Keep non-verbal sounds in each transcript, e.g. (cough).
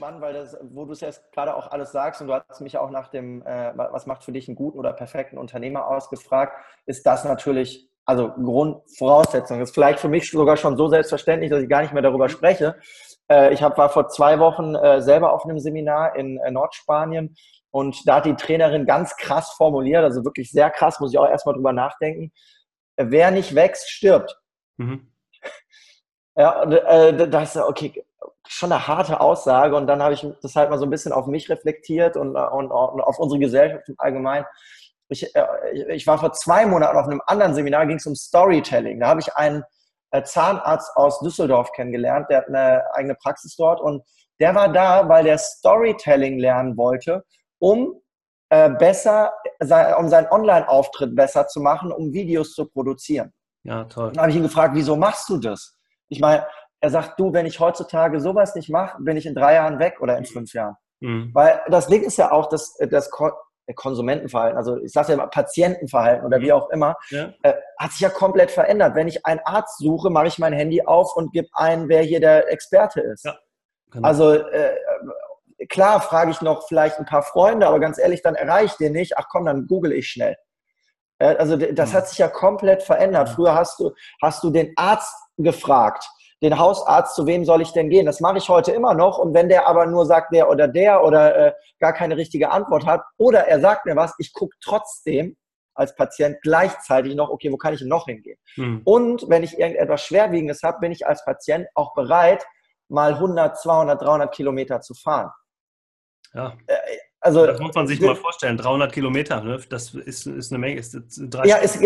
spannend, weil das, wo du es jetzt gerade auch alles sagst und du hast mich auch nach dem, äh, was macht für dich einen guten oder perfekten Unternehmer ausgefragt, ist das natürlich, also Grundvoraussetzung. Das ist vielleicht für mich sogar schon so selbstverständlich, dass ich gar nicht mehr darüber spreche. Äh, ich hab, war vor zwei Wochen äh, selber auf einem Seminar in äh, Nordspanien und da hat die Trainerin ganz krass formuliert, also wirklich sehr krass, muss ich auch erstmal drüber nachdenken. Wer nicht wächst, stirbt. Mhm. Ja, äh, da ist okay, schon eine harte Aussage. Und dann habe ich das halt mal so ein bisschen auf mich reflektiert und, und, und auf unsere Gesellschaft im Allgemeinen. Ich, äh, ich war vor zwei Monaten auf einem anderen Seminar, ging es um Storytelling. Da habe ich einen äh, Zahnarzt aus Düsseldorf kennengelernt, der hat eine eigene Praxis dort und der war da, weil der Storytelling lernen wollte, um äh, besser, um seinen Online-Auftritt besser zu machen, um Videos zu produzieren. Ja, toll. Dann habe ich ihn gefragt, wieso machst du das? Ich meine, er sagt, du, wenn ich heutzutage sowas nicht mache, bin ich in drei Jahren weg oder in fünf Jahren. Mhm. Weil das Ding ist ja auch, dass das Konsumentenverhalten, also ich sage ja immer Patientenverhalten oder wie auch immer, ja. äh, hat sich ja komplett verändert. Wenn ich einen Arzt suche, mache ich mein Handy auf und gebe ein, wer hier der Experte ist. Ja, genau. Also äh, klar frage ich noch vielleicht ein paar Freunde, aber ganz ehrlich, dann erreiche ich den nicht. Ach komm, dann google ich schnell. Äh, also das hat sich ja komplett verändert. Früher hast du, hast du den Arzt gefragt, den Hausarzt, zu wem soll ich denn gehen? Das mache ich heute immer noch. Und wenn der aber nur sagt, der oder der oder äh, gar keine richtige Antwort hat, oder er sagt mir was, ich gucke trotzdem als Patient gleichzeitig noch, okay, wo kann ich noch hingehen? Hm. Und wenn ich irgendetwas Schwerwiegendes habe, bin ich als Patient auch bereit, mal 100, 200, 300 Kilometer zu fahren. Ja. Äh, also, das muss man sich mal vorstellen, 300 Kilometer, ne? das ist, ist eine Menge. Ist ja, es,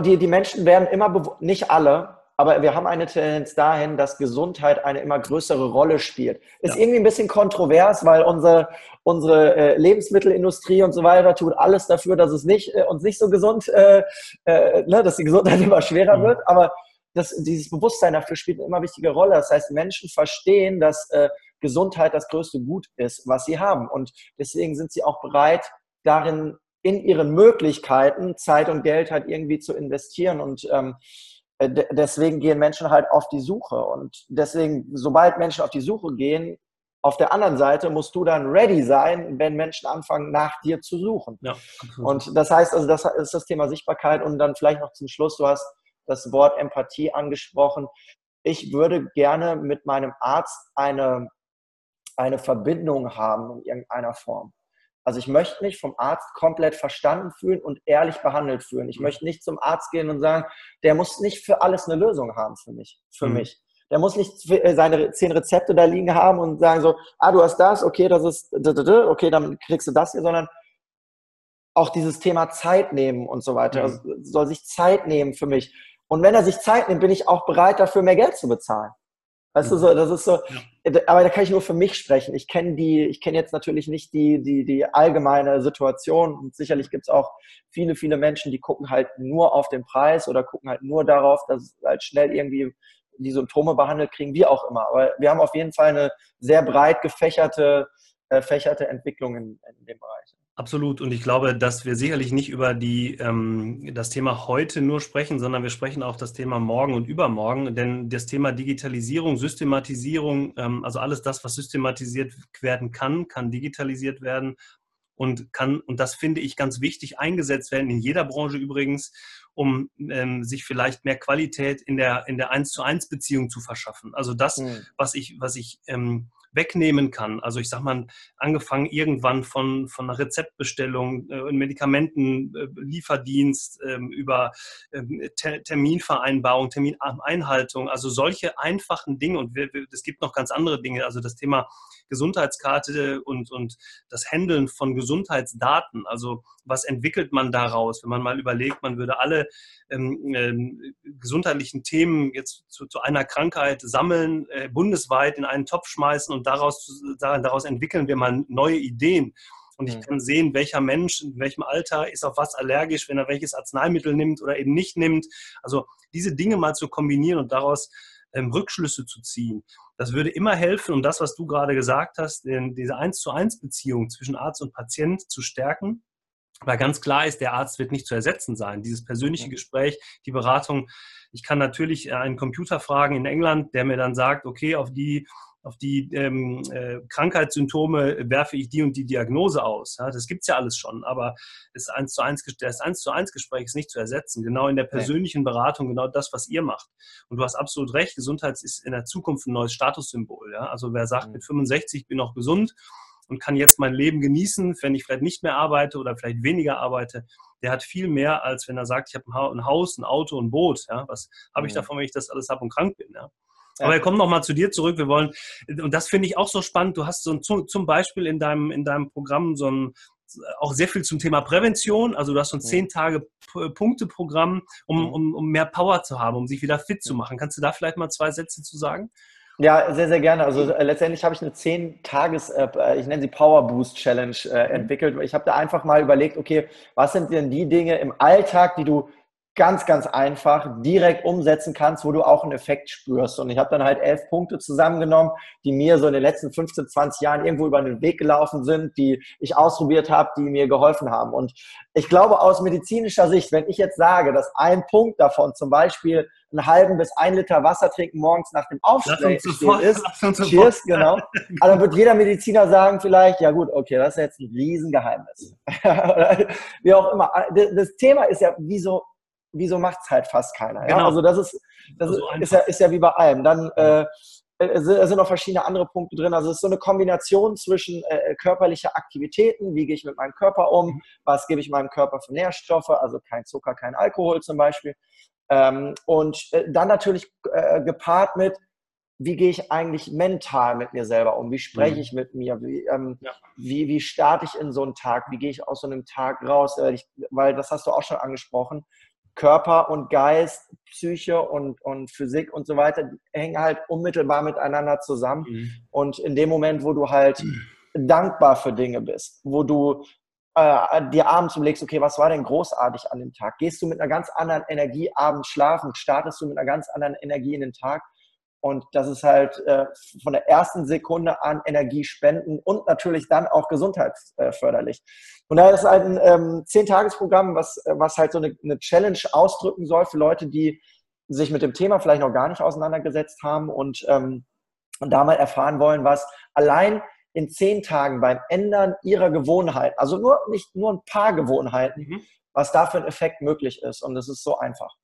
die, die Menschen werden immer, nicht alle, aber wir haben eine Tendenz dahin, dass Gesundheit eine immer größere Rolle spielt. Ist ja. irgendwie ein bisschen kontrovers, weil unsere, unsere äh, Lebensmittelindustrie und so weiter tut alles dafür, dass es nicht, äh, uns nicht so gesund, äh, äh, ne, dass die Gesundheit (laughs) immer schwerer mhm. wird. Aber das, dieses Bewusstsein dafür spielt eine immer wichtige Rolle. Das heißt, Menschen verstehen, dass äh, Gesundheit das größte Gut ist, was sie haben. Und deswegen sind sie auch bereit, darin in ihren Möglichkeiten Zeit und Geld halt irgendwie zu investieren. Und ähm, äh, deswegen gehen Menschen halt auf die Suche. Und deswegen, sobald Menschen auf die Suche gehen, auf der anderen Seite musst du dann ready sein, wenn Menschen anfangen, nach dir zu suchen. Ja, und das heißt, also das ist das Thema Sichtbarkeit. Und dann vielleicht noch zum Schluss, du hast das Wort Empathie angesprochen. Ich würde gerne mit meinem Arzt eine, eine Verbindung haben in irgendeiner Form. Also ich möchte mich vom Arzt komplett verstanden fühlen und ehrlich behandelt fühlen. Ich mhm. möchte nicht zum Arzt gehen und sagen, der muss nicht für alles eine Lösung haben für mich. Für mhm. mich. Der muss nicht äh, seine zehn Rezepte da liegen haben und sagen so, ah, du hast das, okay, das ist, okay, dann kriegst du das hier, sondern auch dieses Thema Zeit nehmen und so weiter. Mhm. Also soll sich Zeit nehmen für mich. Und wenn er sich Zeit nimmt, bin ich auch bereit, dafür mehr Geld zu bezahlen. Weißt du, so, das ist so, ja. aber da kann ich nur für mich sprechen. Ich kenne die, ich kenne jetzt natürlich nicht die, die, die allgemeine Situation und sicherlich gibt es auch viele, viele Menschen, die gucken halt nur auf den Preis oder gucken halt nur darauf, dass halt schnell irgendwie die Symptome behandelt kriegen, wie auch immer. Aber wir haben auf jeden Fall eine sehr breit gefächerte, äh, fächerte Entwicklung in, in dem Bereich. Absolut. Und ich glaube, dass wir sicherlich nicht über die, ähm, das Thema heute nur sprechen, sondern wir sprechen auch das Thema morgen und übermorgen. Denn das Thema Digitalisierung, Systematisierung, ähm, also alles das, was systematisiert werden kann, kann digitalisiert werden und kann, und das finde ich ganz wichtig, eingesetzt werden, in jeder Branche übrigens, um ähm, sich vielleicht mehr Qualität in der, in der 1 zu 1 Beziehung zu verschaffen. Also das, mhm. was ich, was ich ähm, wegnehmen kann. Also ich sage mal, angefangen irgendwann von, von einer Rezeptbestellung, äh, Medikamentenlieferdienst, äh, ähm, über ähm, Ter Terminvereinbarung, Termineinhaltung, also solche einfachen Dinge und es gibt noch ganz andere Dinge, also das Thema Gesundheitskarte und, und das Handeln von Gesundheitsdaten. Also was entwickelt man daraus, wenn man mal überlegt, man würde alle ähm, ähm, gesundheitlichen Themen jetzt zu, zu einer Krankheit sammeln, äh, bundesweit in einen Topf schmeißen und daraus, daraus entwickeln wir mal neue Ideen. Und ich mhm. kann sehen, welcher Mensch in welchem Alter ist auf was allergisch, wenn er welches Arzneimittel nimmt oder eben nicht nimmt. Also diese Dinge mal zu kombinieren und daraus ähm, Rückschlüsse zu ziehen. Das würde immer helfen, um das, was du gerade gesagt hast, diese eins zu eins Beziehung zwischen Arzt und Patient zu stärken. Weil ganz klar ist, der Arzt wird nicht zu ersetzen sein. Dieses persönliche Gespräch, die Beratung. Ich kann natürlich einen Computer fragen in England, der mir dann sagt, okay, auf die auf die ähm, äh, Krankheitssymptome werfe ich die und die Diagnose aus. Ja, das gibt's ja alles schon, aber das 1 zu 1, das 1 zu 1 Gespräch ist nicht zu ersetzen. Genau in der persönlichen Beratung, genau das, was ihr macht. Und du hast absolut recht, Gesundheit ist in der Zukunft ein neues Statussymbol. Ja? Also wer sagt, mhm. mit 65 bin ich noch gesund, und kann jetzt mein Leben genießen, wenn ich vielleicht nicht mehr arbeite oder vielleicht weniger arbeite, der hat viel mehr, als wenn er sagt, ich habe ein Haus, ein Auto, ein Boot. Ja? Was habe ich mhm. davon, wenn ich das alles habe und krank bin? Ja? Aber wir kommen nochmal zu dir zurück. Wir wollen, und das finde ich auch so spannend. Du hast so ein, zum Beispiel in deinem, in deinem Programm so ein, auch sehr viel zum Thema Prävention. Also du hast so ein zehn Tage Punkte-Programm, um, um, um mehr Power zu haben, um sich wieder fit zu machen. Kannst du da vielleicht mal zwei Sätze zu sagen? Ja, sehr, sehr gerne. Also äh, letztendlich habe ich eine 10-Tages, äh, ich nenne sie Power Boost Challenge äh, mhm. entwickelt. Ich habe da einfach mal überlegt, okay, was sind denn die Dinge im Alltag, die du ganz, ganz einfach direkt umsetzen kannst, wo du auch einen Effekt spürst. Und ich habe dann halt elf Punkte zusammengenommen, die mir so in den letzten 15, 20 Jahren irgendwo über den Weg gelaufen sind, die ich ausprobiert habe, die mir geholfen haben. Und ich glaube aus medizinischer Sicht, wenn ich jetzt sage, dass ein Punkt davon zum Beispiel einen halben bis ein Liter Wasser trinken morgens nach dem Aufstehen ist, cheers, genau, (laughs) aber dann wird jeder Mediziner sagen vielleicht, ja gut, okay, das ist jetzt ein Riesengeheimnis. (laughs) Wie auch immer. Das Thema ist ja, wieso wieso macht es halt fast keiner? Ja? Genau. Also das ist, das also ist, ja, ist ja wie bei allem. Dann äh, es sind noch verschiedene andere Punkte drin. Also es ist so eine Kombination zwischen äh, körperlicher Aktivitäten, wie gehe ich mit meinem Körper um, mhm. was gebe ich meinem Körper für Nährstoffe, also kein Zucker, kein Alkohol zum Beispiel. Ähm, und äh, dann natürlich äh, gepaart mit, wie gehe ich eigentlich mental mit mir selber um? Wie spreche mhm. ich mit mir? Wie, ähm, ja. wie, wie starte ich in so einen Tag? Wie gehe ich aus so einem Tag raus? Äh, ich, weil das hast du auch schon angesprochen. Körper und Geist, Psyche und, und Physik und so weiter hängen halt unmittelbar miteinander zusammen. Mhm. Und in dem Moment, wo du halt mhm. dankbar für Dinge bist, wo du äh, dir abends überlegst, okay, was war denn großartig an dem Tag? Gehst du mit einer ganz anderen Energie abends schlafen? Startest du mit einer ganz anderen Energie in den Tag? Und das ist halt äh, von der ersten Sekunde an Energie spenden und natürlich dann auch gesundheitsförderlich. Und da ist halt ein ähm, Zehn-Tages-Programm, was, was halt so eine, eine Challenge ausdrücken soll für Leute, die sich mit dem Thema vielleicht noch gar nicht auseinandergesetzt haben und, ähm, und da mal erfahren wollen, was allein in zehn Tagen beim Ändern ihrer Gewohnheiten, also nur nicht nur ein paar Gewohnheiten, mhm. was da für ein Effekt möglich ist. Und das ist so einfach.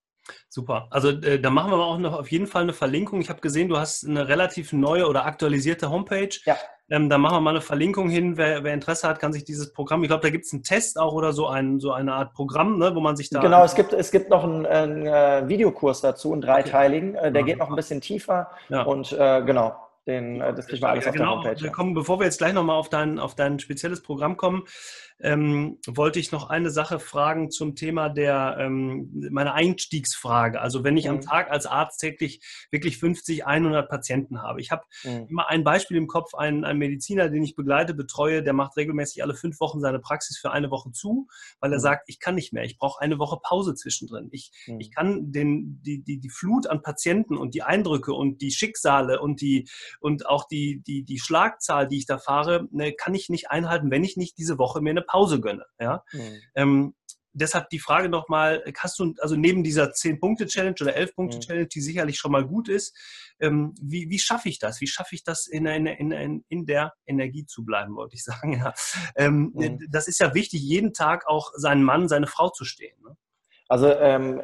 Super. Also äh, da machen wir auch noch auf jeden Fall eine Verlinkung. Ich habe gesehen, du hast eine relativ neue oder aktualisierte Homepage. Ja. Ähm, da machen wir mal eine Verlinkung hin. Wer, wer Interesse hat, kann sich dieses Programm, ich glaube, da gibt es einen Test auch oder so, ein, so eine Art Programm, ne, wo man sich da. Genau, es gibt, es gibt noch einen, einen äh, Videokurs dazu, einen dreiteiligen. Äh, der geht noch ein bisschen tiefer. Ja. Und äh, genau. Den, äh, das kriegen wir alles ja, auf genau. der Homepage. Wir kommen, bevor wir jetzt gleich nochmal auf dein, auf dein spezielles Programm kommen, ähm, wollte ich noch eine Sache fragen zum Thema der, ähm, meiner Einstiegsfrage. Also wenn ich mhm. am Tag als Arzt täglich wirklich 50, 100 Patienten habe. Ich habe mhm. immer ein Beispiel im Kopf, ein, ein Mediziner, den ich begleite, betreue, der macht regelmäßig alle fünf Wochen seine Praxis für eine Woche zu, weil er mhm. sagt, ich kann nicht mehr, ich brauche eine Woche Pause zwischendrin. Ich, mhm. ich kann den, die, die, die Flut an Patienten und die Eindrücke und die Schicksale und, die, und auch die, die, die Schlagzahl, die ich da fahre, ne, kann ich nicht einhalten, wenn ich nicht diese Woche mir eine Pause gönne. Ja? Mhm. Ähm, deshalb die Frage nochmal, hast du, also neben dieser 10-Punkte-Challenge oder 11-Punkte-Challenge, die sicherlich schon mal gut ist, ähm, wie, wie schaffe ich das? Wie schaffe ich das, in, in, in, in der Energie zu bleiben, wollte ich (laughs) sagen. Ja. Ähm, mhm. Das ist ja wichtig, jeden Tag auch seinen Mann, seine Frau zu stehen. Ne? Also ähm,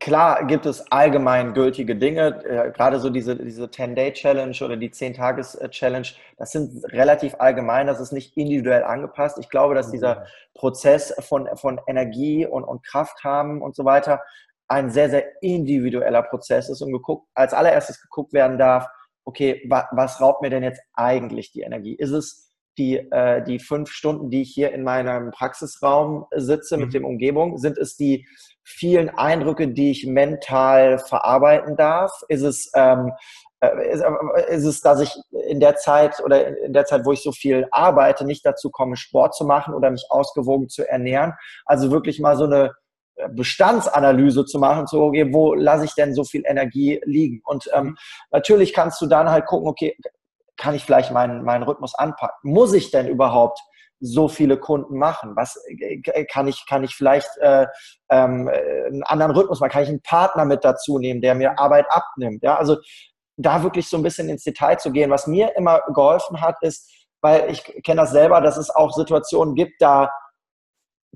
Klar gibt es allgemein gültige Dinge, äh, gerade so diese, diese 10-Day-Challenge oder die 10-Tages-Challenge, das sind relativ allgemein, das ist nicht individuell angepasst. Ich glaube, dass dieser mhm. Prozess von, von Energie und, und Kraft haben und so weiter ein sehr, sehr individueller Prozess ist und geguckt, als allererstes geguckt werden darf, okay, wa, was raubt mir denn jetzt eigentlich die Energie? Ist es die, äh, die fünf Stunden, die ich hier in meinem Praxisraum sitze mhm. mit dem Umgebung? Sind es die vielen Eindrücke, die ich mental verarbeiten darf? Ist es, ähm, äh, ist, äh, ist, es, dass ich in der Zeit oder in der Zeit, wo ich so viel arbeite, nicht dazu komme, Sport zu machen oder mich ausgewogen zu ernähren? Also wirklich mal so eine äh, Bestandsanalyse zu machen, so, okay, wo lasse ich denn so viel Energie liegen? Und ähm, mhm. natürlich kannst du dann halt gucken, okay, kann ich vielleicht meinen, meinen Rhythmus anpacken? Muss ich denn überhaupt so viele Kunden machen? Was äh, kann ich, kann ich vielleicht äh, ähm, einen anderen Rhythmus machen? Kann ich einen Partner mit dazu nehmen, der mir Arbeit abnimmt? Ja, also da wirklich so ein bisschen ins Detail zu gehen. Was mir immer geholfen hat, ist, weil ich kenne das selber, dass es auch Situationen gibt, da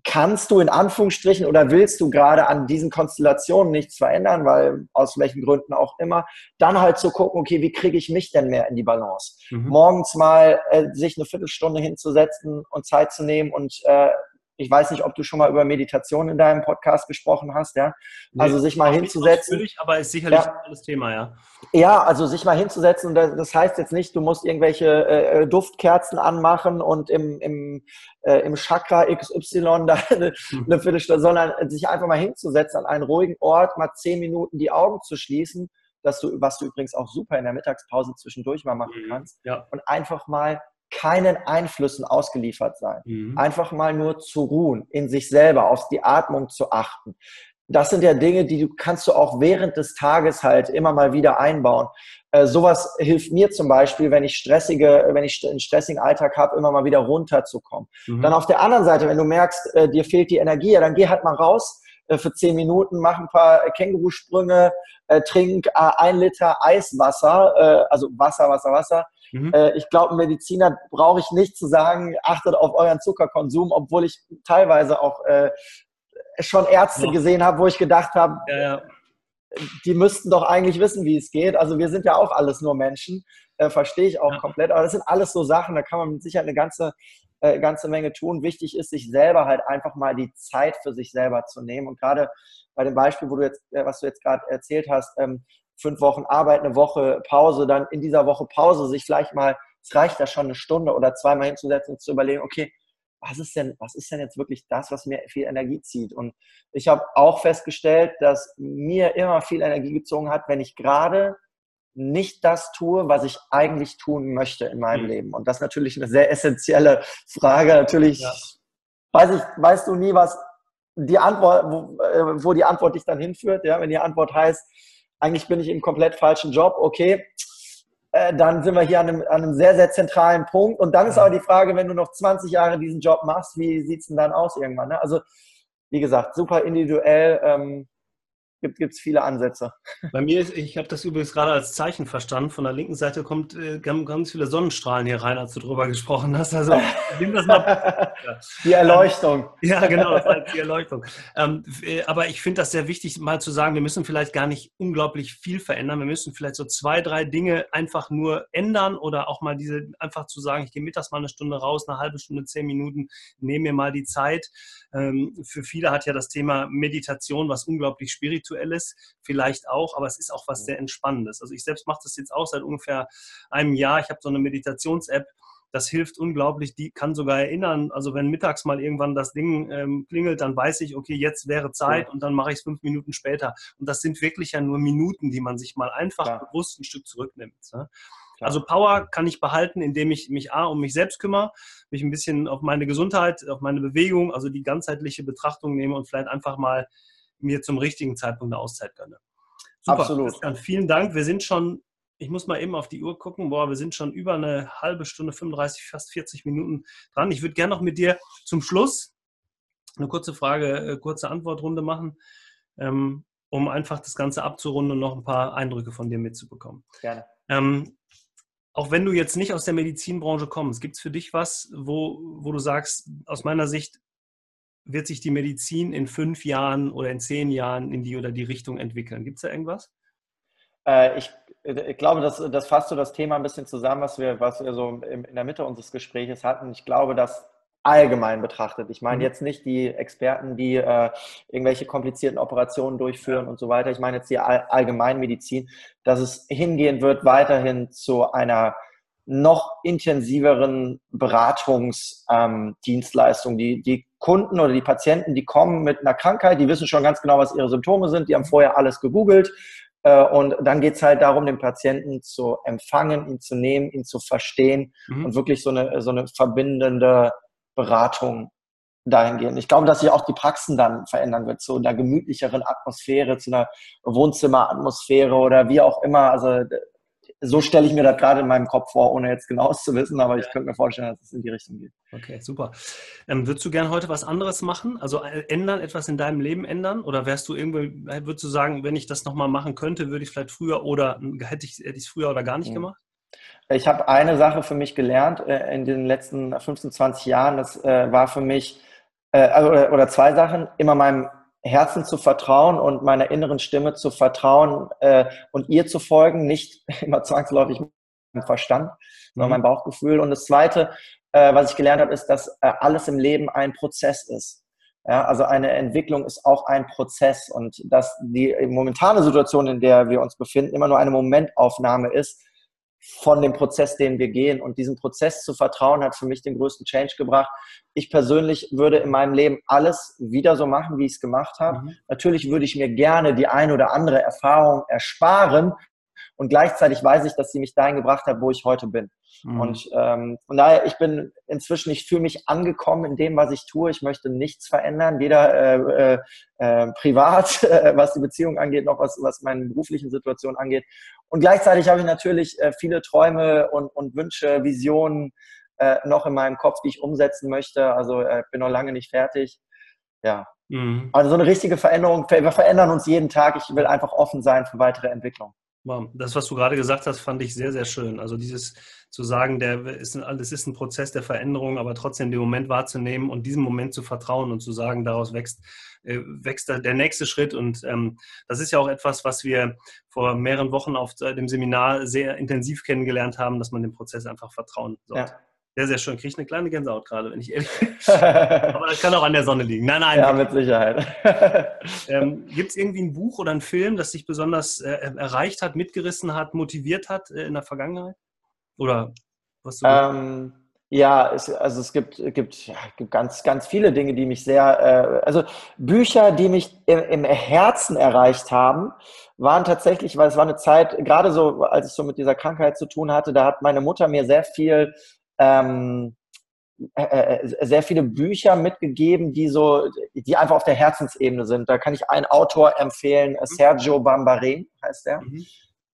kannst du in Anführungsstrichen oder willst du gerade an diesen Konstellationen nichts verändern, weil aus welchen Gründen auch immer, dann halt zu gucken, okay, wie kriege ich mich denn mehr in die Balance? Mhm. Morgens mal äh, sich eine Viertelstunde hinzusetzen und Zeit zu nehmen und äh, ich weiß nicht, ob du schon mal über Meditation in deinem Podcast gesprochen hast, ja. Also nee, sich mal hinzusetzen. Natürlich, aber ist sicherlich ja. ein Thema, ja. Ja, also sich mal hinzusetzen. Das heißt jetzt nicht, du musst irgendwelche äh, Duftkerzen anmachen und im, im, äh, im Chakra XY (laughs) da eine, hm. eine Viertelstunde, sondern sich einfach mal hinzusetzen an einen ruhigen Ort, mal zehn Minuten die Augen zu schließen, dass du, was du übrigens auch super in der Mittagspause zwischendurch mal machen mhm. kannst. Ja. Und einfach mal keinen Einflüssen ausgeliefert sein. Mhm. Einfach mal nur zu ruhen, in sich selber, auf die Atmung zu achten. Das sind ja Dinge, die du kannst du auch während des Tages halt immer mal wieder einbauen. Äh, sowas hilft mir zum Beispiel, wenn ich stressige, wenn ich einen stressigen Alltag habe, immer mal wieder runterzukommen. Mhm. Dann auf der anderen Seite, wenn du merkst, äh, dir fehlt die Energie, ja, dann geh halt mal raus für zehn Minuten, mach ein paar Kängurusprünge, äh, trink äh, ein Liter Eiswasser, äh, also Wasser, Wasser, Wasser Mhm. Äh, ich glaube, Mediziner brauche ich nicht zu sagen, achtet auf euren Zuckerkonsum, obwohl ich teilweise auch äh, schon Ärzte ja. gesehen habe, wo ich gedacht habe, ja, ja. die müssten doch eigentlich wissen, wie es geht. Also wir sind ja auch alles nur Menschen, äh, verstehe ich auch komplett. Aber das sind alles so Sachen, da kann man mit Sicherheit eine ganze äh, ganze Menge tun. Wichtig ist, sich selber halt einfach mal die Zeit für sich selber zu nehmen. Und gerade bei dem Beispiel, wo du jetzt, äh, was du jetzt gerade erzählt hast, ähm, fünf Wochen Arbeit, eine Woche Pause, dann in dieser Woche Pause sich vielleicht mal, es reicht da schon eine Stunde oder zweimal hinzusetzen und zu überlegen, okay, was ist denn, was ist denn jetzt wirklich das, was mir viel Energie zieht? Und ich habe auch festgestellt, dass mir immer viel Energie gezogen hat, wenn ich gerade nicht das tue, was ich eigentlich tun möchte in meinem mhm. Leben. Und das ist natürlich eine sehr essentielle Frage. Natürlich ja. weiß ich, weißt du nie, was die Antwort, wo, äh, wo die Antwort dich dann hinführt. Ja, wenn die Antwort heißt, eigentlich bin ich im komplett falschen Job, okay, äh, dann sind wir hier an einem, an einem, sehr, sehr zentralen Punkt. Und dann ist aber die Frage, wenn du noch 20 Jahre diesen Job machst, wie sieht es denn dann aus irgendwann? Ne? Also, wie gesagt, super individuell. Ähm, gibt es viele Ansätze. (laughs) Bei mir ist, ich habe das übrigens gerade als Zeichen verstanden. Von der linken Seite kommt äh, ganz viele Sonnenstrahlen hier rein, als du drüber gesprochen hast. Also (laughs) nimm das mal. Die Erleuchtung. (laughs) Ja, genau, das heißt die Erleuchtung. Ähm, äh, aber ich finde das sehr wichtig, mal zu sagen, wir müssen vielleicht gar nicht unglaublich viel verändern. Wir müssen vielleicht so zwei, drei Dinge einfach nur ändern oder auch mal diese, einfach zu sagen, ich gehe mittags mal eine Stunde raus, eine halbe Stunde, zehn Minuten, nehme mir mal die Zeit. Ähm, für viele hat ja das Thema Meditation was unglaublich spirituell Spirituelles vielleicht auch, aber es ist auch was sehr Entspannendes. Also ich selbst mache das jetzt auch seit ungefähr einem Jahr. Ich habe so eine Meditations-App, das hilft unglaublich, die kann sogar erinnern, also wenn mittags mal irgendwann das Ding ähm, klingelt, dann weiß ich, okay, jetzt wäre Zeit ja. und dann mache ich es fünf Minuten später. Und das sind wirklich ja nur Minuten, die man sich mal einfach Klar. bewusst ein Stück zurücknimmt. Ne? Also Power kann ich behalten, indem ich mich A, um mich selbst kümmere, mich ein bisschen auf meine Gesundheit, auf meine Bewegung, also die ganzheitliche Betrachtung nehme und vielleicht einfach mal mir zum richtigen Zeitpunkt eine Auszeit gönne. Super, Absolut. Christian, vielen Dank. Wir sind schon, ich muss mal eben auf die Uhr gucken, boah, wir sind schon über eine halbe Stunde, 35, fast 40 Minuten dran. Ich würde gerne noch mit dir zum Schluss eine kurze Frage, äh, kurze Antwortrunde machen, ähm, um einfach das Ganze abzurunden und noch ein paar Eindrücke von dir mitzubekommen. Gerne. Ähm, auch wenn du jetzt nicht aus der Medizinbranche kommst, gibt es für dich was, wo, wo du sagst, aus meiner Sicht, wird sich die Medizin in fünf Jahren oder in zehn Jahren in die oder die Richtung entwickeln? Gibt es da irgendwas? Äh, ich, ich, glaube, das, das fasst so das Thema ein bisschen zusammen, was wir, was wir so in der Mitte unseres Gesprächs hatten. Ich glaube, dass allgemein betrachtet. Ich meine mhm. jetzt nicht die Experten, die äh, irgendwelche komplizierten Operationen durchführen und so weiter. Ich meine jetzt die All Allgemeinmedizin, dass es hingehen wird weiterhin zu einer noch intensiveren Beratungsdienstleistung. Ähm, die, die Kunden oder die Patienten, die kommen mit einer Krankheit, die wissen schon ganz genau, was ihre Symptome sind, die haben vorher alles gegoogelt. Äh, und dann geht es halt darum, den Patienten zu empfangen, ihn zu nehmen, ihn zu verstehen mhm. und wirklich so eine, so eine verbindende Beratung dahingehend. Ich glaube, dass sich auch die Praxen dann verändern wird, zu einer gemütlicheren Atmosphäre, zu einer Wohnzimmeratmosphäre oder wie auch immer. Also so stelle ich mir das gerade in meinem Kopf vor, ohne jetzt genau zu wissen, aber ich könnte mir vorstellen, dass es in die Richtung geht. Okay, super. Ähm, würdest du gerne heute was anderes machen? Also äh, ändern, etwas in deinem Leben ändern? Oder wärst du irgendwie, würdest du sagen, wenn ich das nochmal machen könnte, würde ich vielleicht früher oder hätte ich es früher oder gar nicht mhm. gemacht? Ich habe eine Sache für mich gelernt äh, in den letzten 15, 20 Jahren. Das äh, war für mich, also, oder zwei Sachen, immer meinem Herzen zu vertrauen und meiner inneren Stimme zu vertrauen äh, und ihr zu folgen, nicht (laughs) immer zwangsläufig mit Verstand, sondern mhm. mein Bauchgefühl. Und das Zweite, äh, was ich gelernt habe, ist, dass äh, alles im Leben ein Prozess ist. Ja, also eine Entwicklung ist auch ein Prozess und dass die momentane Situation, in der wir uns befinden, immer nur eine Momentaufnahme ist, von dem Prozess, den wir gehen. Und diesem Prozess zu vertrauen, hat für mich den größten Change gebracht. Ich persönlich würde in meinem Leben alles wieder so machen, wie ich es gemacht habe. Mhm. Natürlich würde ich mir gerne die ein oder andere Erfahrung ersparen. Und gleichzeitig weiß ich, dass sie mich dahin gebracht hat, wo ich heute bin. Mhm. Und ähm, von daher, ich bin inzwischen, ich fühle mich angekommen in dem, was ich tue. Ich möchte nichts verändern, weder äh, äh, äh privat, (laughs) was die Beziehung angeht, noch was, was meine beruflichen Situation angeht. Und gleichzeitig habe ich natürlich äh, viele Träume und, und Wünsche, Visionen äh, noch in meinem Kopf, die ich umsetzen möchte. Also äh, bin noch lange nicht fertig. Ja. Mhm. Also so eine richtige Veränderung, wir verändern uns jeden Tag. Ich will einfach offen sein für weitere Entwicklung. Das, was du gerade gesagt hast, fand ich sehr, sehr schön. Also dieses zu sagen, der ist ein, das ist ein Prozess der Veränderung, aber trotzdem den Moment wahrzunehmen und diesem Moment zu vertrauen und zu sagen, daraus wächst, äh, wächst der nächste Schritt. Und ähm, das ist ja auch etwas, was wir vor mehreren Wochen auf dem Seminar sehr intensiv kennengelernt haben, dass man dem Prozess einfach vertrauen sollte. Ja. Sehr, sehr schön. Kriege ich eine kleine Gänsehaut gerade, wenn ich ehrlich bin. (laughs) Aber das kann auch an der Sonne liegen. Nein, nein. Ja, mit Sicherheit. (laughs) ähm, Gibt es irgendwie ein Buch oder einen Film, das dich besonders äh, erreicht hat, mitgerissen hat, motiviert hat äh, in der Vergangenheit? Oder was du ähm, ja, es, also es gibt, gibt, ja, gibt ganz, ganz viele Dinge, die mich sehr, äh, also Bücher, die mich im, im Herzen erreicht haben, waren tatsächlich, weil es war eine Zeit, gerade so, als ich so mit dieser Krankheit zu tun hatte, da hat meine Mutter mir sehr viel ähm, äh, äh, sehr viele Bücher mitgegeben, die so, die einfach auf der Herzensebene sind. Da kann ich einen Autor empfehlen, mhm. Sergio Bambarin heißt der. Mhm.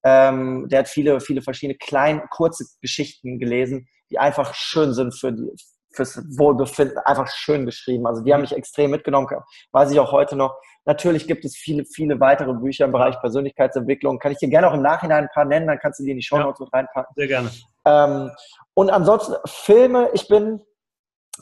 Ähm, der hat viele, viele verschiedene kleine, kurze Geschichten gelesen, die einfach schön sind für die, fürs Wohlbefinden, einfach schön geschrieben. Also die haben mhm. mich extrem mitgenommen, weiß ich auch heute noch. Natürlich gibt es viele, viele weitere Bücher im Bereich Persönlichkeitsentwicklung. Kann ich dir gerne auch im Nachhinein ein paar nennen, dann kannst du die in die Show Notes ja, mit reinpacken. Sehr gerne. Ähm, und ansonsten Filme, ich bin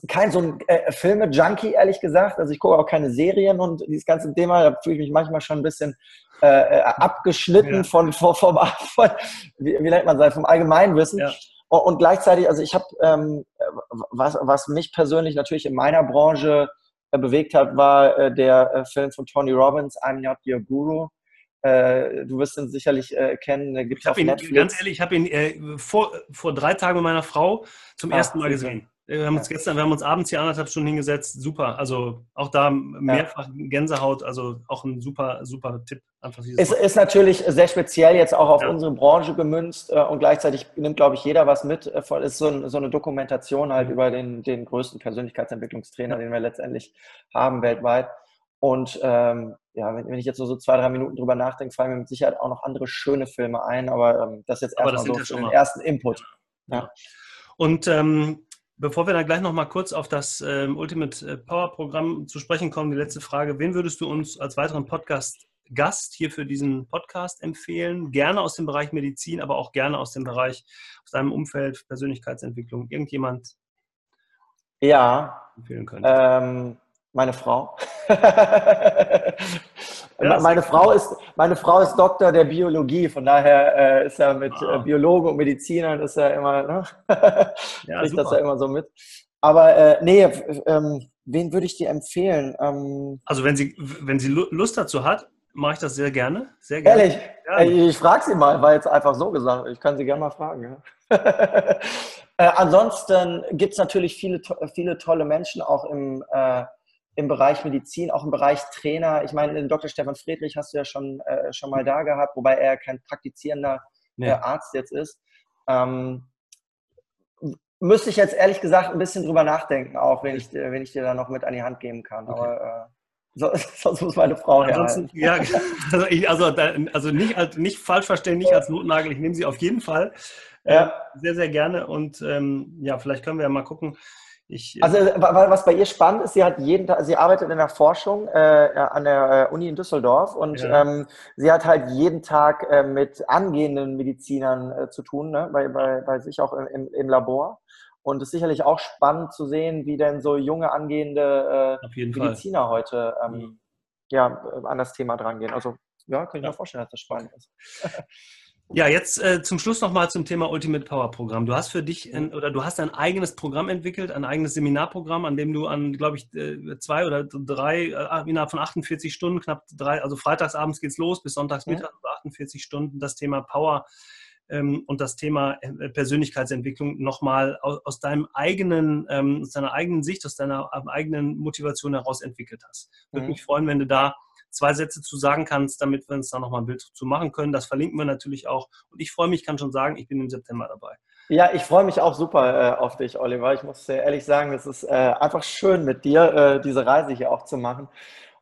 kein so ein äh, Filme-Junkie, ehrlich gesagt. Also ich gucke auch keine Serien und dieses ganze Thema, da fühle ich mich manchmal schon ein bisschen äh, äh abgeschnitten ja. von, von, von, von, wie, wie nennt man das, vom Allgemeinwissen. Ja. Und, und, gleichzeitig, also ich habe, ähm, was, was mich persönlich natürlich in meiner Branche äh, bewegt hat, war äh, der äh, Film von Tony Robbins, I'm Not Your Guru. Äh, du wirst ihn sicherlich äh, kennen. Gibt's ich habe ihn, Netflix. ganz ehrlich, ich habe ihn äh, vor, vor drei Tagen mit meiner Frau zum Ach, ersten Mal gesehen. Wir haben uns gestern, wir haben uns abends hier anderthalb Stunden hingesetzt. Super. Also auch da mehrfach Gänsehaut. Also auch ein super, super Tipp. Einfach es ist natürlich sehr speziell jetzt auch auf ja. unsere Branche gemünzt äh, und gleichzeitig nimmt, glaube ich, jeder was mit. Es ist so, ein, so, eine Dokumentation halt mhm. über den, den größten Persönlichkeitsentwicklungstrainer, ja. den wir letztendlich haben weltweit. Und ähm, ja, wenn, wenn, ich jetzt so, so zwei, drei Minuten drüber nachdenke, fallen mir mit Sicherheit auch noch andere schöne Filme ein, aber ähm, das jetzt erstmal so für den ersten Input. Ja. Und ähm, Bevor wir dann gleich noch mal kurz auf das ähm, Ultimate äh, Power Programm zu sprechen kommen, die letzte Frage. Wen würdest du uns als weiteren Podcast-Gast hier für diesen Podcast empfehlen? Gerne aus dem Bereich Medizin, aber auch gerne aus dem Bereich, aus deinem Umfeld, Persönlichkeitsentwicklung. Irgendjemand? Ja. Empfehlen können. Ähm, meine Frau. (laughs) Meine, Frau ist, meine Frau ist Doktor der Biologie, von daher äh, ist er mit ah. äh, Biologen und Medizinern ist er immer, ne? (laughs) ja, kriegt das ja immer so mit. Aber äh, nee, ähm, wen würde ich dir empfehlen? Ähm, also wenn sie, wenn sie Lust dazu hat, mache ich das sehr gerne. Sehr gerne. Ehrlich? Ich, ich frage sie mal, war jetzt einfach so gesagt. Ich kann sie gerne mal fragen. Ja. (laughs) äh, ansonsten gibt es natürlich viele, viele tolle Menschen auch im äh, im Bereich Medizin, auch im Bereich Trainer. Ich meine, den Dr. Stefan Friedrich hast du ja schon, äh, schon mal da gehabt, wobei er kein praktizierender nee. äh, Arzt jetzt ist. Ähm, müsste ich jetzt ehrlich gesagt ein bisschen drüber nachdenken, auch wenn ich, wenn ich dir da noch mit an die Hand geben kann. Okay. Aber So, (laughs) sonst muss meine Frau herhalten. Ja, also, ich, also, also nicht, nicht falsch verstehen, nicht als Notnagel. Ich nehme sie auf jeden Fall. Ja. Äh, sehr, sehr gerne. Und ähm, ja, vielleicht können wir ja mal gucken, ich, äh, also was bei ihr spannend ist, sie hat jeden Tag, sie arbeitet in der Forschung äh, an der äh, Uni in Düsseldorf und ja. ähm, sie hat halt jeden Tag äh, mit angehenden Medizinern äh, zu tun, ne? bei, bei, bei sich auch im, im Labor. Und es ist sicherlich auch spannend zu sehen, wie denn so junge angehende äh, Mediziner Fall. heute ähm, mhm. ja, an das Thema drangehen. Also ja, kann ich ja. mir vorstellen, dass das spannend ist. (laughs) Ja, jetzt äh, zum Schluss nochmal zum Thema Ultimate Power Programm. Du hast für dich ein, oder du hast ein eigenes Programm entwickelt, ein eigenes Seminarprogramm, an dem du an, glaube ich, äh, zwei oder drei, äh, innerhalb von 48 Stunden, knapp drei, also freitagsabends geht's los bis sonntagsmittag, ja. 48 Stunden, das Thema Power ähm, und das Thema äh, Persönlichkeitsentwicklung nochmal aus, aus deinem eigenen, ähm, aus deiner eigenen Sicht, aus deiner eigenen Motivation heraus entwickelt hast. Würde mhm. mich freuen, wenn du da zwei Sätze zu sagen kannst, damit wir uns da nochmal ein Bild zu machen können. Das verlinken wir natürlich auch. Und ich freue mich, kann schon sagen, ich bin im September dabei. Ja, ich freue mich auch super äh, auf dich, Oliver. Ich muss sehr ehrlich sagen, es ist äh, einfach schön mit dir, äh, diese Reise hier auch zu machen.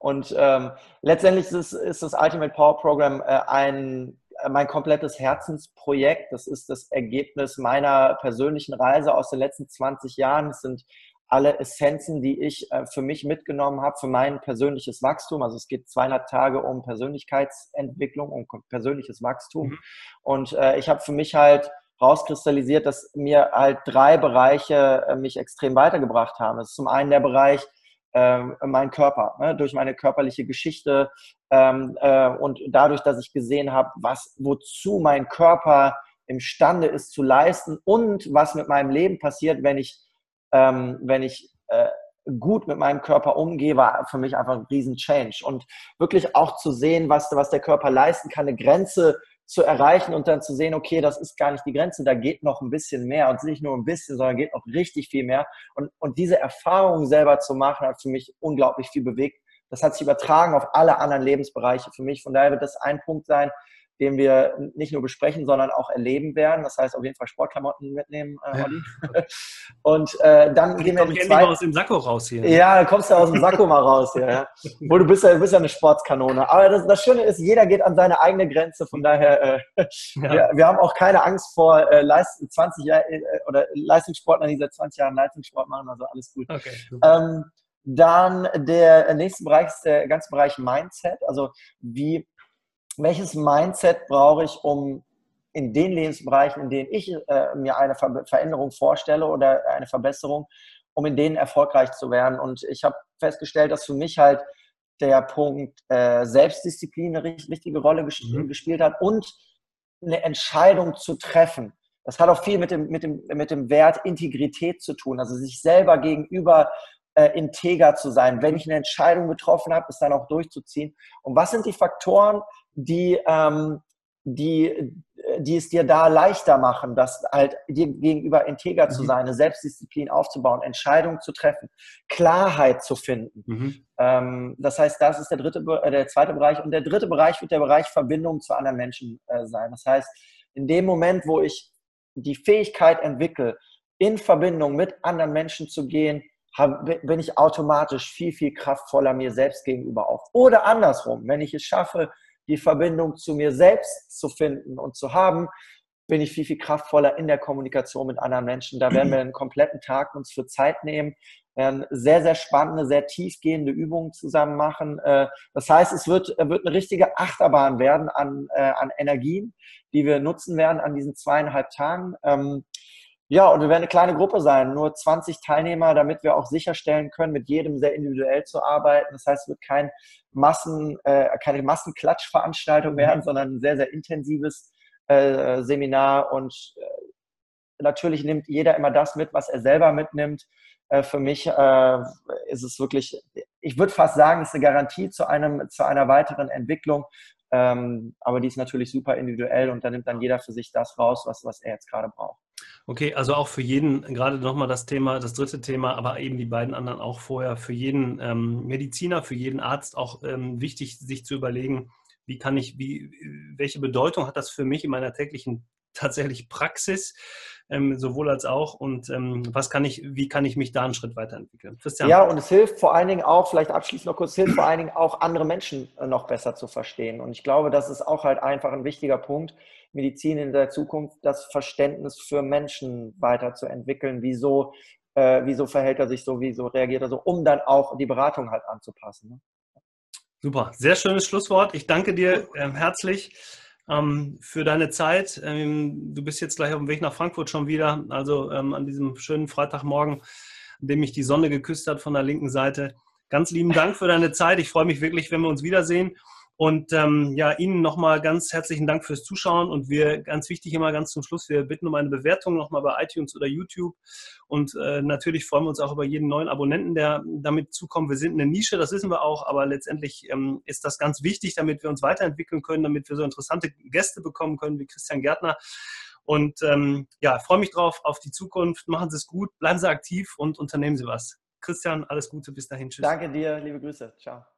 Und ähm, letztendlich ist, ist, das Ultimate Power Program äh, ein mein komplettes Herzensprojekt. Das ist das Ergebnis meiner persönlichen Reise aus den letzten 20 Jahren. Es sind alle Essenzen, die ich äh, für mich mitgenommen habe, für mein persönliches Wachstum. Also es geht 200 Tage um Persönlichkeitsentwicklung, um persönliches Wachstum. Mhm. Und äh, ich habe für mich halt rauskristallisiert, dass mir halt drei Bereiche äh, mich extrem weitergebracht haben. Das ist zum einen der Bereich äh, mein Körper, ne? durch meine körperliche Geschichte ähm, äh, und dadurch, dass ich gesehen habe, was wozu mein Körper imstande ist zu leisten und was mit meinem Leben passiert, wenn ich ähm, wenn ich äh, gut mit meinem Körper umgehe, war für mich einfach ein riesen Change. Und wirklich auch zu sehen, was, was der Körper leisten kann, eine Grenze zu erreichen und dann zu sehen, okay, das ist gar nicht die Grenze, da geht noch ein bisschen mehr und nicht nur ein bisschen, sondern geht noch richtig viel mehr. Und, und diese Erfahrung selber zu machen, hat für mich unglaublich viel bewegt. Das hat sich übertragen auf alle anderen Lebensbereiche für mich. Von daher wird das ein Punkt sein, den wir nicht nur besprechen, sondern auch erleben werden. Das heißt, auf jeden Fall Sportklamotten mitnehmen, äh, Olli. Ja. (laughs) Und äh, dann gehen wir die zweite... aus dem Sakko raus hier. Ja, dann kommst du aus dem Sakko mal raus hier. Ja. (laughs) Wo du bist ja, bist ja eine Sportskanone. Aber das, das, Schöne ist, jeder geht an seine eigene Grenze. Von daher, äh, ja. wir, wir, haben auch keine Angst vor äh, Leist 20 Jahr, äh, oder Leistungssportlern, die seit 20 Jahren Leistungssport machen. Also alles gut. Okay, ähm, dann der nächste Bereich ist der ganze Bereich Mindset. Also wie welches Mindset brauche ich, um in den Lebensbereichen, in denen ich äh, mir eine Ver Veränderung vorstelle oder eine Verbesserung, um in denen erfolgreich zu werden. Und ich habe festgestellt, dass für mich halt der Punkt äh, Selbstdisziplin eine wichtige Rolle ges mhm. gespielt hat und eine Entscheidung zu treffen. Das hat auch viel mit dem, mit dem, mit dem Wert Integrität zu tun, also sich selber gegenüber äh, integer zu sein. Wenn ich eine Entscheidung getroffen habe, es dann auch durchzuziehen. Und was sind die Faktoren, die, ähm, die, die es dir da leichter machen, das halt dir gegenüber integer mhm. zu sein, eine Selbstdisziplin aufzubauen, Entscheidungen zu treffen, Klarheit zu finden. Mhm. Ähm, das heißt, das ist der dritte, äh, der zweite Bereich. Und der dritte Bereich wird der Bereich Verbindung zu anderen Menschen äh, sein. Das heißt, in dem Moment, wo ich die Fähigkeit entwickle, in Verbindung mit anderen Menschen zu gehen, hab, bin ich automatisch viel, viel kraftvoller mir selbst gegenüber auch. Oder andersrum, wenn ich es schaffe, die Verbindung zu mir selbst zu finden und zu haben, bin ich viel, viel kraftvoller in der Kommunikation mit anderen Menschen. Da werden wir einen kompletten Tag uns für Zeit nehmen, werden sehr, sehr spannende, sehr tiefgehende Übungen zusammen machen. Äh, das heißt, es wird, wird eine richtige Achterbahn werden an, äh, an Energien, die wir nutzen werden an diesen zweieinhalb Tagen. Ja, und wir werden eine kleine Gruppe sein, nur 20 Teilnehmer, damit wir auch sicherstellen können, mit jedem sehr individuell zu arbeiten. Das heißt, es wird kein Massen, äh, keine Massenklatschveranstaltung werden, mhm. sondern ein sehr, sehr intensives äh, Seminar. Und äh, natürlich nimmt jeder immer das mit, was er selber mitnimmt. Äh, für mich äh, ist es wirklich, ich würde fast sagen, es ist eine Garantie zu, einem, zu einer weiteren Entwicklung. Ähm, aber die ist natürlich super individuell und da nimmt dann jeder für sich das raus, was, was er jetzt gerade braucht. Okay, also auch für jeden, gerade nochmal das Thema, das dritte Thema, aber eben die beiden anderen auch vorher, für jeden ähm, Mediziner, für jeden Arzt auch ähm, wichtig, sich zu überlegen, wie kann ich, wie, welche Bedeutung hat das für mich in meiner täglichen (laughs) tatsächlich Praxis, ähm, sowohl als auch. Und ähm, was kann ich, wie kann ich mich da einen Schritt weiterentwickeln? Christian. Ja, und es hilft vor allen Dingen auch, vielleicht abschließend noch kurz, es hilft vor allen Dingen auch, andere Menschen äh, noch besser zu verstehen. Und ich glaube, das ist auch halt einfach ein wichtiger Punkt, Medizin in der Zukunft, das Verständnis für Menschen weiterzuentwickeln. Wieso, äh, wieso verhält er sich so, wieso reagiert er so, um dann auch die Beratung halt anzupassen. Ne? Super, sehr schönes Schlusswort. Ich danke dir ähm, herzlich ähm, für deine Zeit. Ähm, du bist jetzt gleich auf dem Weg nach Frankfurt schon wieder, also ähm, an diesem schönen Freitagmorgen, an dem mich die Sonne geküsst hat von der linken Seite. Ganz lieben Dank für deine Zeit. Ich freue mich wirklich, wenn wir uns wiedersehen. Und ähm, ja, Ihnen nochmal ganz herzlichen Dank fürs Zuschauen und wir, ganz wichtig immer ganz zum Schluss, wir bitten um eine Bewertung nochmal bei iTunes oder YouTube und äh, natürlich freuen wir uns auch über jeden neuen Abonnenten, der damit zukommt. Wir sind eine Nische, das wissen wir auch, aber letztendlich ähm, ist das ganz wichtig, damit wir uns weiterentwickeln können, damit wir so interessante Gäste bekommen können wie Christian Gärtner. Und ähm, ja, freue mich drauf auf die Zukunft. Machen Sie es gut, bleiben Sie aktiv und unternehmen Sie was. Christian, alles Gute bis dahin. Tschüss. Danke dir, liebe Grüße. Ciao.